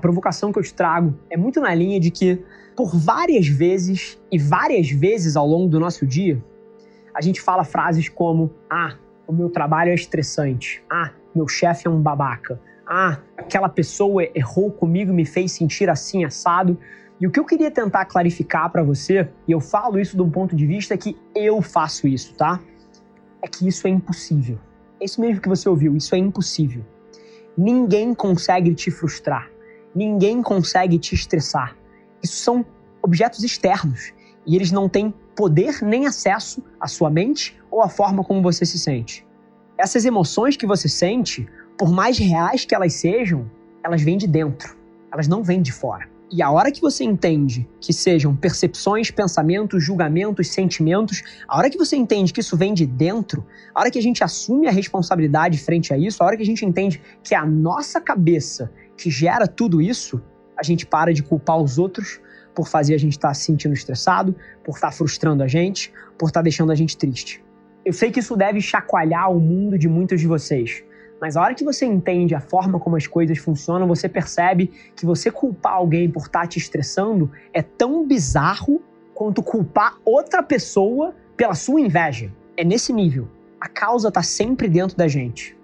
provocação que eu te trago é muito na linha de que, por várias vezes e várias vezes ao longo do nosso dia, a gente fala frases como: Ah, o meu trabalho é estressante. Ah, meu chefe é um babaca. Ah, aquela pessoa errou comigo e me fez sentir assim assado. E o que eu queria tentar clarificar para você, e eu falo isso de um ponto de vista que eu faço isso, tá? É que isso é impossível. É isso mesmo que você ouviu, isso é impossível. Ninguém consegue te frustrar ninguém consegue te estressar. Isso são objetos externos e eles não têm poder nem acesso à sua mente ou à forma como você se sente. Essas emoções que você sente, por mais reais que elas sejam, elas vêm de dentro, elas não vêm de fora. E a hora que você entende que sejam percepções, pensamentos, julgamentos, sentimentos, a hora que você entende que isso vem de dentro, a hora que a gente assume a responsabilidade frente a isso, a hora que a gente entende que a nossa cabeça que gera tudo isso, a gente para de culpar os outros por fazer a gente estar tá se sentindo estressado, por estar tá frustrando a gente, por estar tá deixando a gente triste. Eu sei que isso deve chacoalhar o mundo de muitos de vocês, mas a hora que você entende a forma como as coisas funcionam, você percebe que você culpar alguém por estar te estressando é tão bizarro quanto culpar outra pessoa pela sua inveja. É nesse nível. A causa está sempre dentro da gente.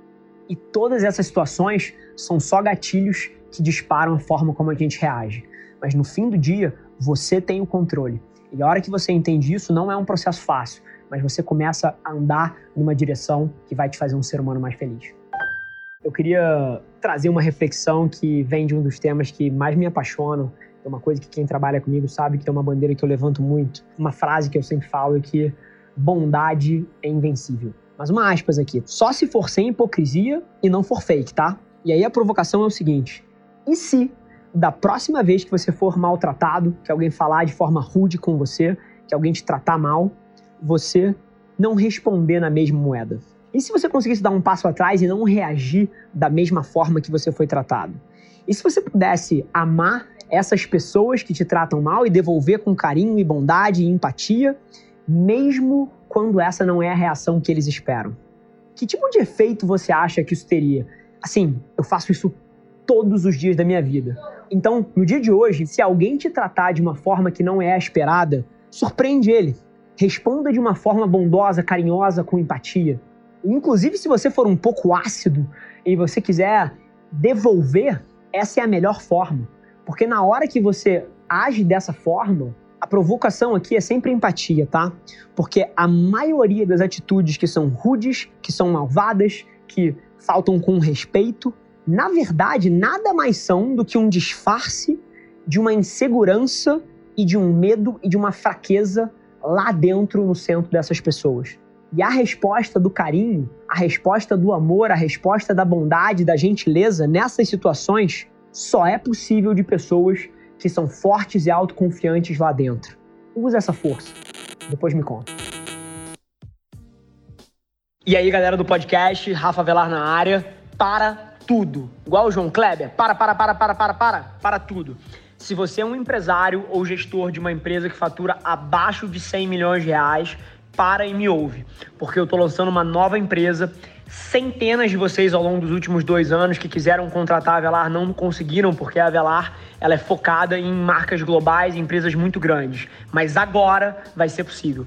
E todas essas situações são só gatilhos que disparam a forma como a gente reage. Mas no fim do dia, você tem o controle. E a hora que você entende isso, não é um processo fácil, mas você começa a andar numa direção que vai te fazer um ser humano mais feliz. Eu queria trazer uma reflexão que vem de um dos temas que mais me apaixonam. É uma coisa que quem trabalha comigo sabe que é uma bandeira que eu levanto muito. Uma frase que eu sempre falo é que bondade é invencível. Mas uma aspas aqui. Só se for sem hipocrisia e não for fake, tá? E aí a provocação é o seguinte: e se da próxima vez que você for maltratado, que alguém falar de forma rude com você, que alguém te tratar mal, você não responder na mesma moeda? E se você conseguisse dar um passo atrás e não reagir da mesma forma que você foi tratado? E se você pudesse amar essas pessoas que te tratam mal e devolver com carinho e bondade e empatia, mesmo quando essa não é a reação que eles esperam? Que tipo de efeito você acha que isso teria? Assim, eu faço isso todos os dias da minha vida. Então, no dia de hoje, se alguém te tratar de uma forma que não é a esperada, surpreende ele. Responda de uma forma bondosa, carinhosa, com empatia. Inclusive, se você for um pouco ácido e você quiser devolver, essa é a melhor forma. Porque na hora que você age dessa forma, a provocação aqui é sempre empatia, tá? Porque a maioria das atitudes que são rudes, que são malvadas, que faltam com respeito, na verdade, nada mais são do que um disfarce de uma insegurança e de um medo e de uma fraqueza lá dentro no centro dessas pessoas. E a resposta do carinho, a resposta do amor, a resposta da bondade, da gentileza nessas situações só é possível de pessoas que são fortes e autoconfiantes lá dentro. Usa essa força. Depois me conta. E aí, galera do podcast, Rafa Velar na área, para tudo. Igual o João Kleber, para, para, para, para, para, para, para tudo. Se você é um empresário ou gestor de uma empresa que fatura abaixo de 100 milhões de reais, para e me ouve, porque eu estou lançando uma nova empresa. Centenas de vocês ao longo dos últimos dois anos que quiseram contratar a Velar não conseguiram, porque a Velar ela é focada em marcas globais, em empresas muito grandes. Mas agora vai ser possível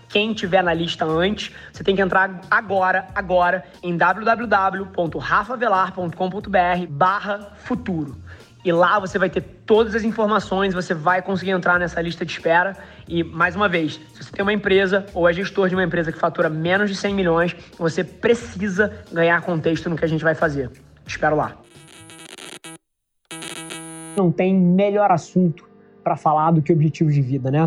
quem tiver na lista antes, você tem que entrar agora, agora, em www.rafavelar.com.br barra futuro. E lá você vai ter todas as informações, você vai conseguir entrar nessa lista de espera. E, mais uma vez, se você tem uma empresa ou é gestor de uma empresa que fatura menos de 100 milhões, você precisa ganhar contexto no que a gente vai fazer. Te espero lá. Não tem melhor assunto para falar do que objetivo de vida, né?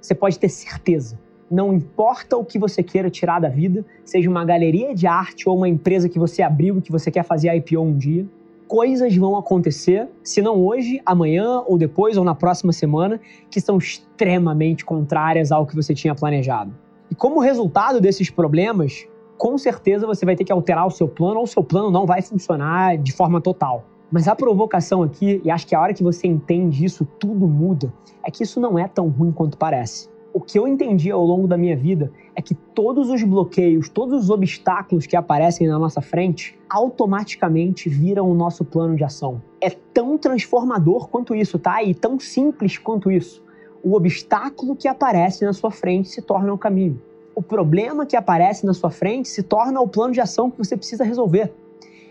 Você pode ter certeza não importa o que você queira tirar da vida, seja uma galeria de arte ou uma empresa que você abriu e que você quer fazer IPO um dia, coisas vão acontecer, se não hoje, amanhã ou depois ou na próxima semana, que são extremamente contrárias ao que você tinha planejado. E como resultado desses problemas, com certeza você vai ter que alterar o seu plano ou o seu plano não vai funcionar de forma total. Mas a provocação aqui, e acho que a hora que você entende isso, tudo muda, é que isso não é tão ruim quanto parece o que eu entendi ao longo da minha vida é que todos os bloqueios, todos os obstáculos que aparecem na nossa frente automaticamente viram o nosso plano de ação. É tão transformador quanto isso, tá? E tão simples quanto isso. O obstáculo que aparece na sua frente se torna o caminho. O problema que aparece na sua frente se torna o plano de ação que você precisa resolver.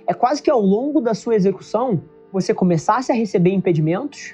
É quase que ao longo da sua execução você começasse a receber impedimentos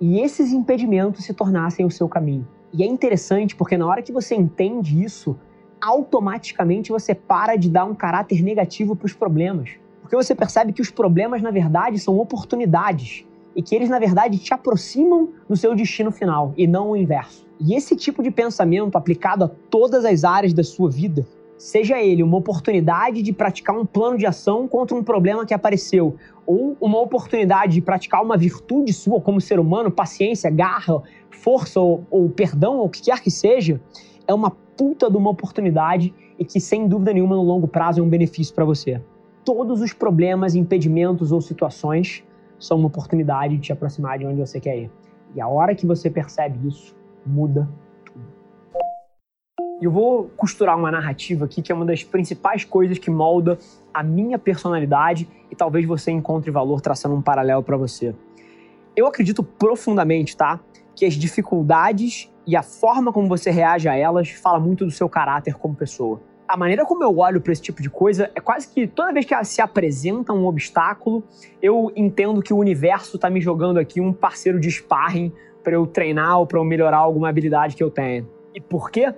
e esses impedimentos se tornassem o seu caminho. E é interessante porque na hora que você entende isso, automaticamente você para de dar um caráter negativo para os problemas. Porque você percebe que os problemas, na verdade, são oportunidades e que eles, na verdade, te aproximam do seu destino final e não o inverso. E esse tipo de pensamento aplicado a todas as áreas da sua vida, seja ele uma oportunidade de praticar um plano de ação contra um problema que apareceu, ou uma oportunidade de praticar uma virtude sua como ser humano, paciência, garra, força ou, ou perdão, ou o que quer que seja, é uma puta de uma oportunidade e que, sem dúvida nenhuma, no longo prazo é um benefício para você. Todos os problemas, impedimentos ou situações são uma oportunidade de te aproximar de onde você quer ir. E a hora que você percebe isso, muda. E eu vou costurar uma narrativa aqui que é uma das principais coisas que molda a minha personalidade e talvez você encontre valor traçando um paralelo para você. Eu acredito profundamente, tá? que as dificuldades e a forma como você reage a elas fala muito do seu caráter como pessoa. A maneira como eu olho para esse tipo de coisa é quase que toda vez que se apresenta um obstáculo, eu entendo que o universo está me jogando aqui um parceiro de sparring para eu treinar ou para eu melhorar alguma habilidade que eu tenho. E por quê?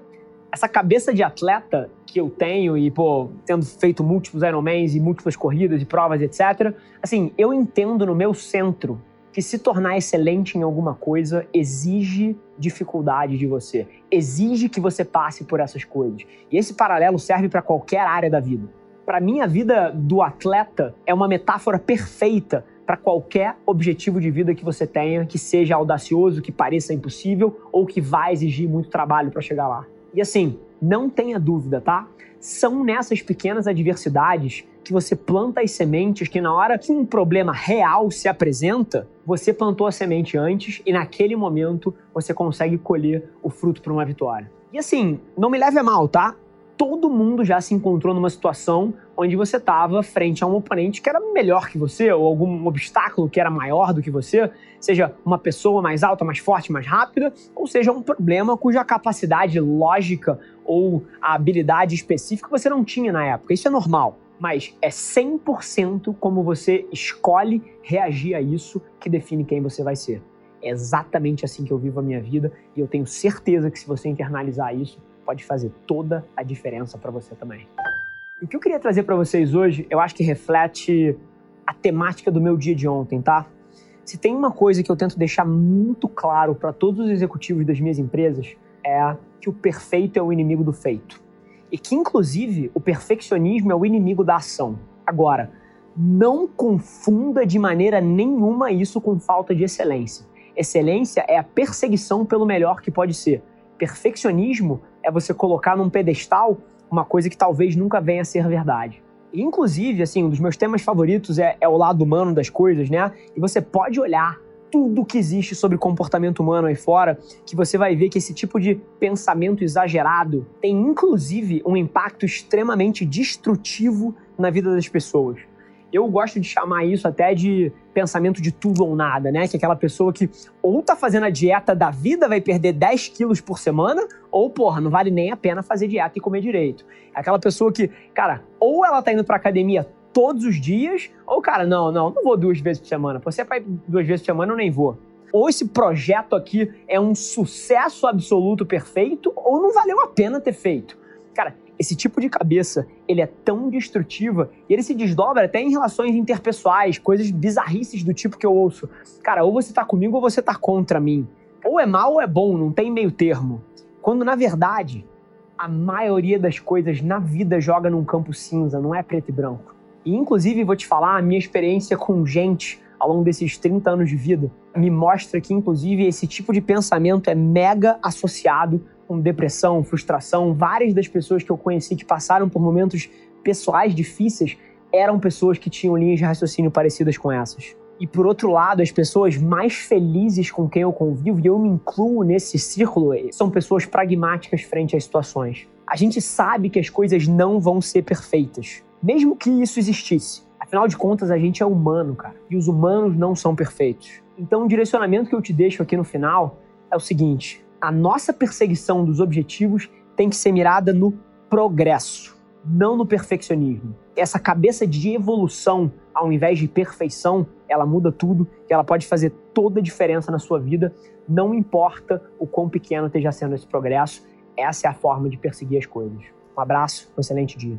Essa cabeça de atleta que eu tenho e, pô, tendo feito múltiplos Ironmans e múltiplas corridas e provas, etc., assim, eu entendo no meu centro que se tornar excelente em alguma coisa exige dificuldade de você, exige que você passe por essas coisas. E esse paralelo serve para qualquer área da vida. Para mim, a vida do atleta é uma metáfora perfeita para qualquer objetivo de vida que você tenha, que seja audacioso, que pareça impossível ou que vai exigir muito trabalho para chegar lá. E assim, não tenha dúvida, tá? São nessas pequenas adversidades que você planta as sementes que na hora que um problema real se apresenta, você plantou a semente antes e naquele momento você consegue colher o fruto para uma vitória. E assim, não me leve a mal, tá? Todo mundo já se encontrou numa situação onde você estava frente a um oponente que era melhor que você, ou algum obstáculo que era maior do que você, seja uma pessoa mais alta, mais forte, mais rápida, ou seja um problema cuja capacidade lógica ou a habilidade específica você não tinha na época. Isso é normal mas é 100% como você escolhe reagir a isso que define quem você vai ser. É exatamente assim que eu vivo a minha vida e eu tenho certeza que se você internalizar isso, pode fazer toda a diferença para você também. O que eu queria trazer para vocês hoje, eu acho que reflete a temática do meu dia de ontem, tá? Se tem uma coisa que eu tento deixar muito claro para todos os executivos das minhas empresas, é que o perfeito é o inimigo do feito e que, inclusive, o perfeccionismo é o inimigo da ação. Agora, não confunda de maneira nenhuma isso com falta de excelência. Excelência é a perseguição pelo melhor que pode ser. Perfeccionismo é você colocar num pedestal uma coisa que talvez nunca venha a ser verdade. Inclusive, assim, um dos meus temas favoritos é, é o lado humano das coisas, né? E você pode olhar tudo que existe sobre comportamento humano aí fora, que você vai ver que esse tipo de pensamento exagerado tem inclusive um impacto extremamente destrutivo na vida das pessoas. Eu gosto de chamar isso até de pensamento de tudo ou nada, né? Que é aquela pessoa que ou tá fazendo a dieta da vida, vai perder 10 quilos por semana, ou, porra, não vale nem a pena fazer dieta e comer direito. É aquela pessoa que, cara, ou ela tá indo pra academia todos os dias, ou, cara, não, não, não vou duas vezes por semana. Você vai duas vezes por semana, eu nem vou. Ou esse projeto aqui é um sucesso absoluto perfeito, ou não valeu a pena ter feito. Cara, esse tipo de cabeça, ele é tão destrutiva e ele se desdobra até em relações interpessoais, coisas bizarrices do tipo que eu ouço. Cara, ou você tá comigo ou você tá contra mim. Ou é mal ou é bom, não tem meio termo. Quando na verdade, a maioria das coisas na vida joga num campo cinza, não é preto e branco. E inclusive vou te falar, a minha experiência com gente ao longo desses 30 anos de vida me mostra que inclusive esse tipo de pensamento é mega associado com depressão, frustração. Várias das pessoas que eu conheci que passaram por momentos pessoais difíceis eram pessoas que tinham linhas de raciocínio parecidas com essas. E por outro lado, as pessoas mais felizes com quem eu convivo, e eu me incluo nesse círculo, são pessoas pragmáticas frente às situações. A gente sabe que as coisas não vão ser perfeitas, mesmo que isso existisse. Afinal de contas, a gente é humano, cara, e os humanos não são perfeitos. Então, o direcionamento que eu te deixo aqui no final é o seguinte: a nossa perseguição dos objetivos tem que ser mirada no progresso, não no perfeccionismo. Essa cabeça de evolução, ao invés de perfeição, ela muda tudo e ela pode fazer toda a diferença na sua vida, não importa o quão pequeno esteja sendo esse progresso. Essa é a forma de perseguir as coisas. Um abraço, um excelente dia.